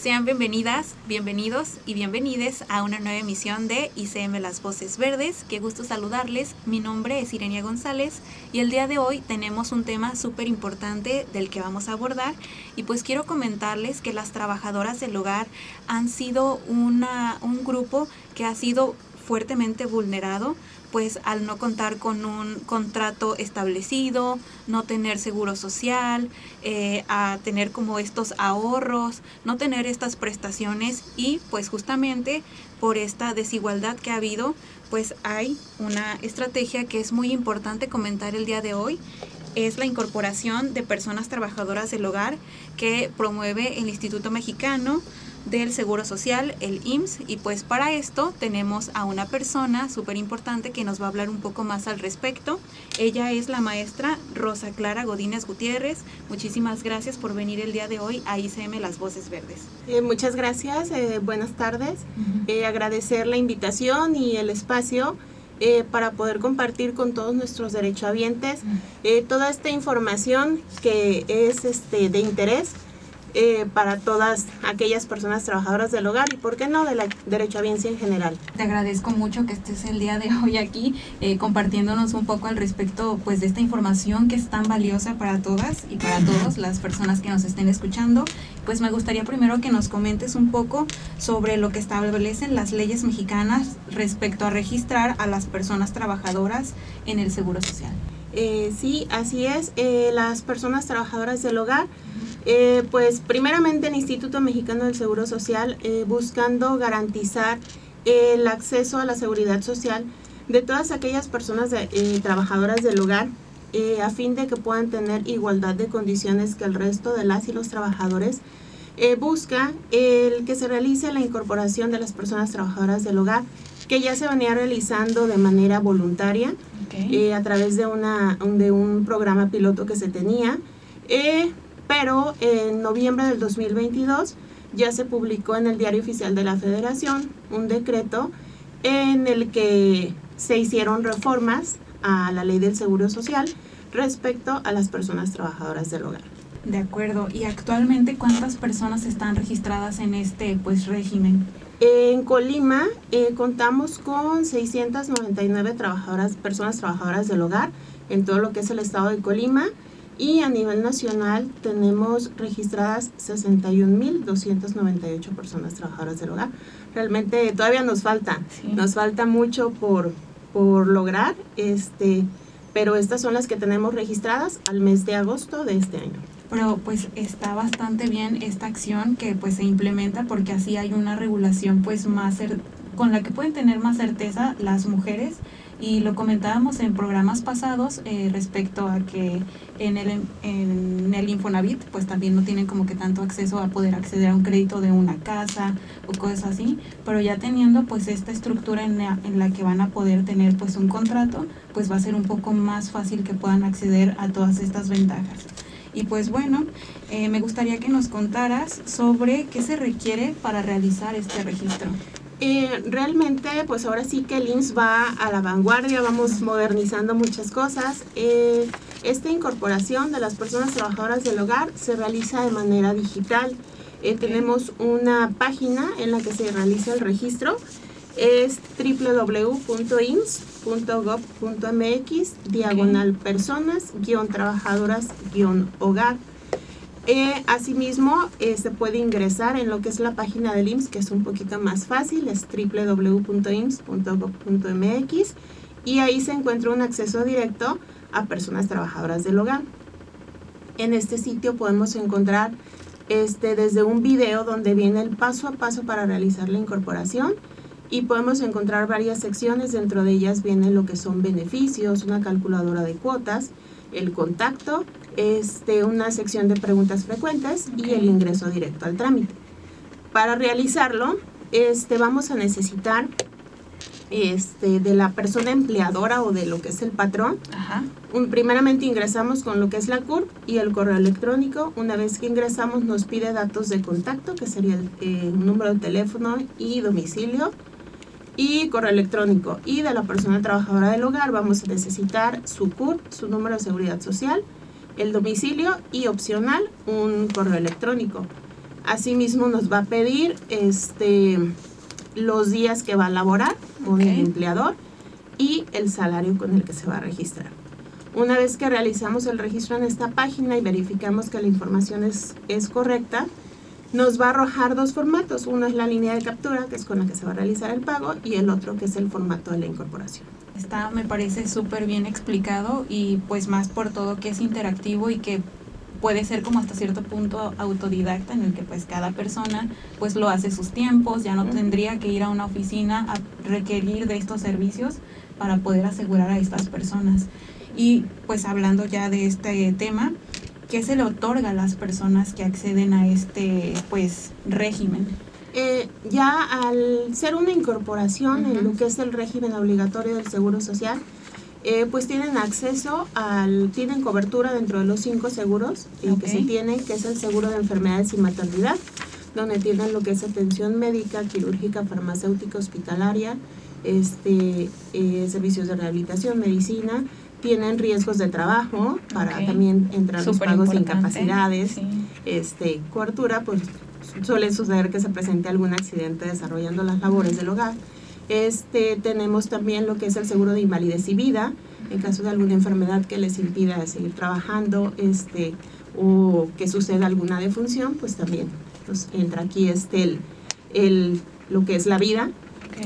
Sean bienvenidas, bienvenidos y bienvenides a una nueva emisión de ICM Las Voces Verdes. Qué gusto saludarles. Mi nombre es Irenia González y el día de hoy tenemos un tema súper importante del que vamos a abordar. Y pues quiero comentarles que las trabajadoras del hogar han sido una, un grupo que ha sido fuertemente vulnerado pues al no contar con un contrato establecido, no tener seguro social, eh, a tener como estos ahorros, no tener estas prestaciones y pues justamente por esta desigualdad que ha habido, pues hay una estrategia que es muy importante comentar el día de hoy. Es la incorporación de personas trabajadoras del hogar que promueve el Instituto Mexicano del Seguro Social, el IMSS, y pues para esto tenemos a una persona súper importante que nos va a hablar un poco más al respecto. Ella es la maestra Rosa Clara Godínez Gutiérrez. Muchísimas gracias por venir el día de hoy a ICM Las Voces Verdes. Eh, muchas gracias, eh, buenas tardes. Eh, agradecer la invitación y el espacio. para poder compartir con todos nuestros derechohabientes toda esta información que es este, de interés eh, para todas aquellas personas trabajadoras del hogar y, ¿por qué no, de la derechohabiencia en general? Te agradezco mucho que estés el día de hoy aquí eh, compartiéndonos un poco al respecto pues, de esta información que es tan valiosa para todas y para todas las personas que nos estén escuchando. Pues me gustaría primero que nos comentes un poco sobre lo que establecen las leyes mexicanas respecto a registrar a las personas trabajadoras en el Seguro Social. Eh, sí, así es. las personas trabajadoras del hogar eh, pues primeramente el Instituto Mexicano del Seguro Social eh, buscando garantizar el acceso a la seguridad social de todas aquellas personas eh, trabajadoras del hogar a fin de que puedan tener igualdad de condiciones que el resto de las y los trabajadores. busca el que se realice la incorporación de las personas trabajadoras del hogar que ya se venía realizando de manera voluntaria a través de, una, de un programa piloto que se tenía pero en noviembre del 2022 ya se publicó en el Diario Oficial de la Federación un decreto en el que se hicieron reformas a la ley del Seguro Social respecto a las personas trabajadoras del hogar. De acuerdo. ¿Y actualmente cuántas personas están registradas en este pues régimen? En Colima eh, contamos con 699 trabajadoras, personas trabajadoras del hogar en todo lo que es el estado de Colima y a nivel nacional tenemos registradas 61.298 personas trabajadoras del hogar. Realmente todavía nos falta, nos falta mucho por, por lograr, este, pero estas son las que tenemos registradas al mes de agosto de este año. Pero pues está bastante bien esta acción que pues se implementa porque así hay una regulación pues más con la que pueden tener más certeza las mujeres y lo comentábamos en programas pasados eh, respecto a que en el, en el Infonavit pues también no tienen como que tanto acceso a poder acceder a un crédito de una casa o cosas así, pero ya teniendo pues esta estructura en la, en la que van a poder tener pues un contrato, pues va a ser un poco más fácil que puedan acceder a todas estas ventajas. Y pues bueno, eh, me gustaría que nos contaras sobre qué se requiere para realizar este registro. Eh, realmente, pues ahora sí que el IMSS va a la vanguardia, vamos modernizando muchas cosas. Eh, esta incorporación de las personas trabajadoras del hogar se realiza de manera digital. Eh, tenemos una página en la que se realiza el registro. Es www.ims.gov.mx diagonal personas trabajadoras hogar. Eh, asimismo, eh, se puede ingresar en lo que es la página del IMSS, que es un poquito más fácil, es www.ims.gov.mx y ahí se encuentra un acceso directo a personas trabajadoras del hogar. En este sitio podemos encontrar este, desde un video donde viene el paso a paso para realizar la incorporación y podemos encontrar varias secciones, dentro de ellas viene lo que son beneficios, una calculadora de cuotas, el contacto, este, una sección de preguntas frecuentes y el ingreso directo al trámite. Para realizarlo, este, vamos a necesitar este, de la persona empleadora o de lo que es el patrón. primeramente ingresamos con lo que es la CURP y el correo electrónico. Una vez que ingresamos nos pide datos de contacto, que sería el eh, número de teléfono y domicilio y correo electrónico. Y de la persona trabajadora del hogar vamos a necesitar su CURP, su número de seguridad social, el domicilio y opcional un correo electrónico. Asimismo nos va a pedir este los días que va a laborar con el empleador y el salario con el que se va a registrar. Una vez que realizamos el registro en esta página y verificamos que la información es, es correcta, nos va a arrojar dos formatos. Uno es la línea de captura, que es con la que se va a realizar el pago, y el otro que es el formato de la incorporación. Está, me parece súper bien explicado y pues más por todo que es interactivo y que puede ser como hasta cierto punto autodidacta en el que pues cada persona pues lo hace sus tiempos, ya no tendría que ir a una oficina a requerir de estos servicios para poder asegurar a estas personas. Y pues hablando ya de este tema, ¿qué se le otorga a las personas que acceden a este pues régimen? Eh, ya al ser una incorporación en lo que es el régimen obligatorio del Seguro Social, eh, pues tienen acceso al, tienen cobertura dentro de los cinco seguros eh, que se tienen, que es el seguro de enfermedades y maternidad, donde tienen lo que es atención médica, quirúrgica, farmacéutica, hospitalaria, este, eh, servicios de rehabilitación, medicina, tienen riesgos de trabajo para también entrar los pagos de incapacidades, este, cobertura, pues suele suceder que se presente algún accidente desarrollando las labores del hogar este, tenemos también lo que es el seguro de invalidez y vida, en caso de alguna enfermedad que les impida seguir trabajando este, o que suceda alguna defunción, pues también pues, entra aquí este, el, el, lo que es la vida.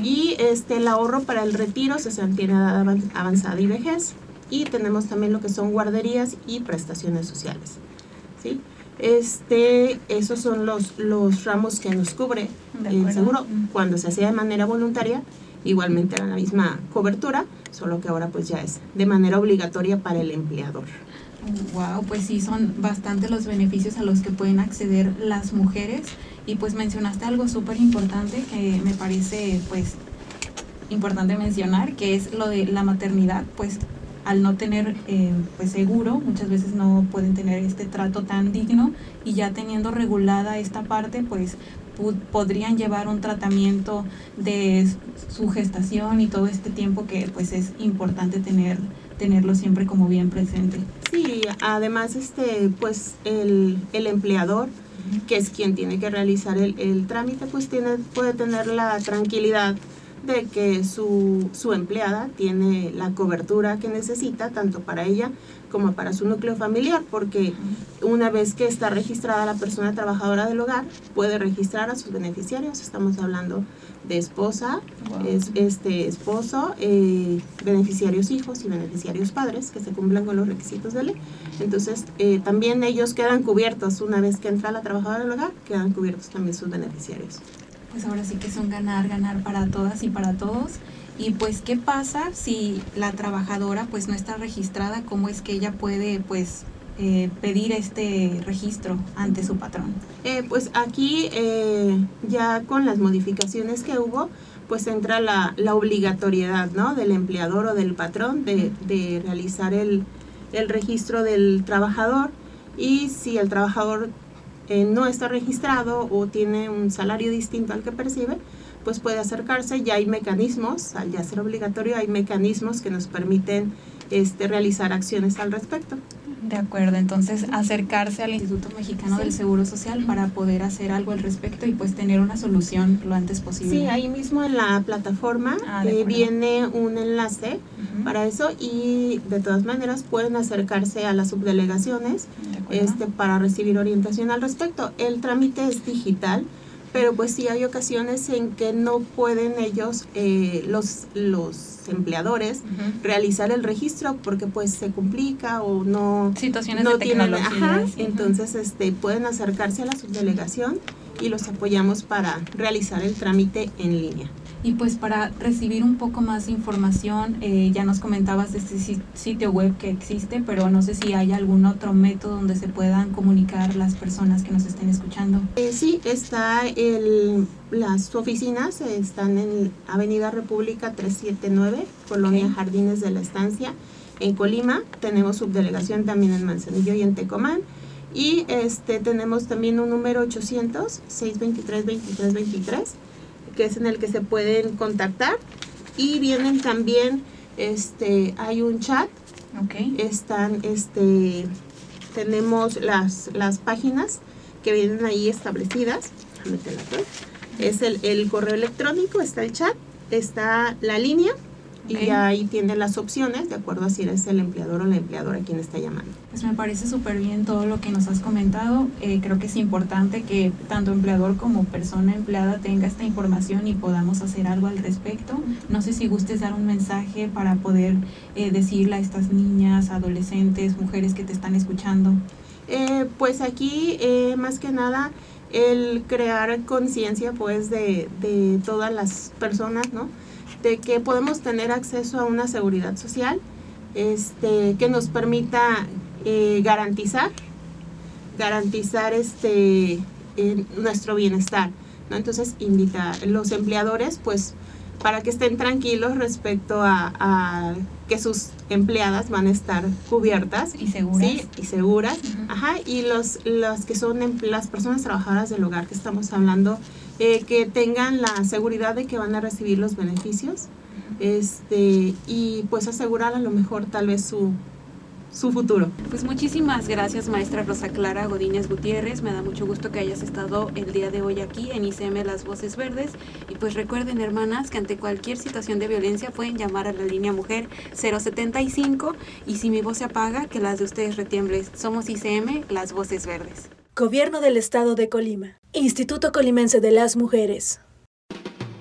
Y este, el ahorro para el retiro se tiene edad avanzada y vejez. Y tenemos también lo que son guarderías y prestaciones sociales. ¿sí? Este, esos son los, los ramos que nos cubre el seguro. Cuando se hacía de manera voluntaria, igualmente era la misma cobertura, solo que ahora pues ya es de manera obligatoria para el empleador. Wow, pues sí, son bastante los beneficios a los que pueden acceder las mujeres. Y pues mencionaste algo súper importante que me parece pues importante mencionar, que es lo de la maternidad, pues al no tener eh, pues seguro, muchas veces no pueden tener este trato tan digno y ya teniendo regulada esta parte, pues podrían llevar un tratamiento de su gestación y todo este tiempo que pues es importante tener tenerlo siempre como bien presente. Sí, además este pues el, el empleador que es quien tiene que realizar el, el trámite pues tiene puede tener la tranquilidad de que su, su empleada tiene la cobertura que necesita, tanto para ella como para su núcleo familiar, porque una vez que está registrada la persona trabajadora del hogar, puede registrar a sus beneficiarios. Estamos hablando de esposa, es, este esposo, eh, beneficiarios hijos y beneficiarios padres que se cumplan con los requisitos de ley. Entonces, eh, también ellos quedan cubiertos una vez que entra la trabajadora del hogar, quedan cubiertos también sus beneficiarios pues ahora sí que son ganar, ganar para todas y para todos. Y pues, ¿qué pasa si la trabajadora pues no está registrada? ¿Cómo es que ella puede pues eh, pedir este registro ante su patrón? Eh, pues aquí eh, ya con las modificaciones que hubo, pues entra la, la, obligatoriedad ¿no? del empleador o del patrón de, de realizar el, el registro del trabajador y si el trabajador eh, no está registrado o tiene un salario distinto al que percibe, pues puede acercarse. Ya hay mecanismos, al ya ser obligatorio, hay mecanismos que nos permiten este, realizar acciones al respecto. De acuerdo, entonces acercarse al Instituto Mexicano del Seguro Social para poder hacer algo al respecto y pues tener una solución lo antes posible. Sí, ahí mismo en la plataforma ah, eh, viene un enlace para eso y de todas maneras pueden acercarse a las subdelegaciones este, para recibir orientación al respecto. El trámite es digital pero pues sí hay ocasiones en que no pueden ellos, eh, los, los empleadores, realizar el registro porque pues se complica o no, Situaciones no de tienen, ajá, entonces este, pueden acercarse a la subdelegación y los apoyamos para realizar el trámite en línea. Y pues para recibir un poco más de información, eh, ya nos comentabas de este si- sitio web que existe, pero no sé si hay algún otro método donde se puedan comunicar las personas que nos estén escuchando. Eh, sí, está el, las oficinas están en Avenida República 379, Colonia Ok. Jardines de la Estancia, en Colima. Tenemos subdelegación también en Manzanillo y en Tecomán. Y este tenemos también un número 800 623 2323 que es en el que se pueden contactar. Y vienen también este hay un chat. Están este tenemos las las páginas que vienen ahí establecidas. Es el, el correo electrónico está el chat está la línea Ok. y ahí tiene las opciones de acuerdo a si eres el empleador o la empleadora quien está llamando Pues me parece súper bien todo lo que nos has comentado. Eh, creo que es importante que tanto empleador como persona empleada tenga esta información y podamos hacer algo al respecto. No sé si gustes dar un mensaje para poder eh, decirle a estas niñas, adolescentes, mujeres que te están escuchando. Eh, pues aquí eh, más que nada el crear conciencia pues de, de todas las personas, ¿no? De que podemos tener acceso a una seguridad social este, que nos permita eh, garantizar, garantizar este, eh, nuestro bienestar, ¿no? Entonces invitar a los empleadores pues para que estén tranquilos respecto a, a que sus empleadas van a estar cubiertas Y seguras. Sí, y seguras. Ajá, y los, los que son em- las personas trabajadoras del hogar que estamos hablando, eh, que tengan la seguridad de que van a recibir los beneficios este y pues asegurar a lo mejor tal vez su, su futuro. Pues muchísimas gracias, maestra Rosa Clara Godínez Gutiérrez. Me da mucho gusto que hayas estado el día de hoy aquí en ICM Las Voces Verdes. Y pues recuerden, hermanas, que ante cualquier situación de violencia pueden llamar a la línea Mujer 075 y si mi voz se apaga, que las de ustedes retiembles. Somos ICM Las Voces Verdes. Gobierno del Estado de Colima. Instituto Colimense de las Mujeres.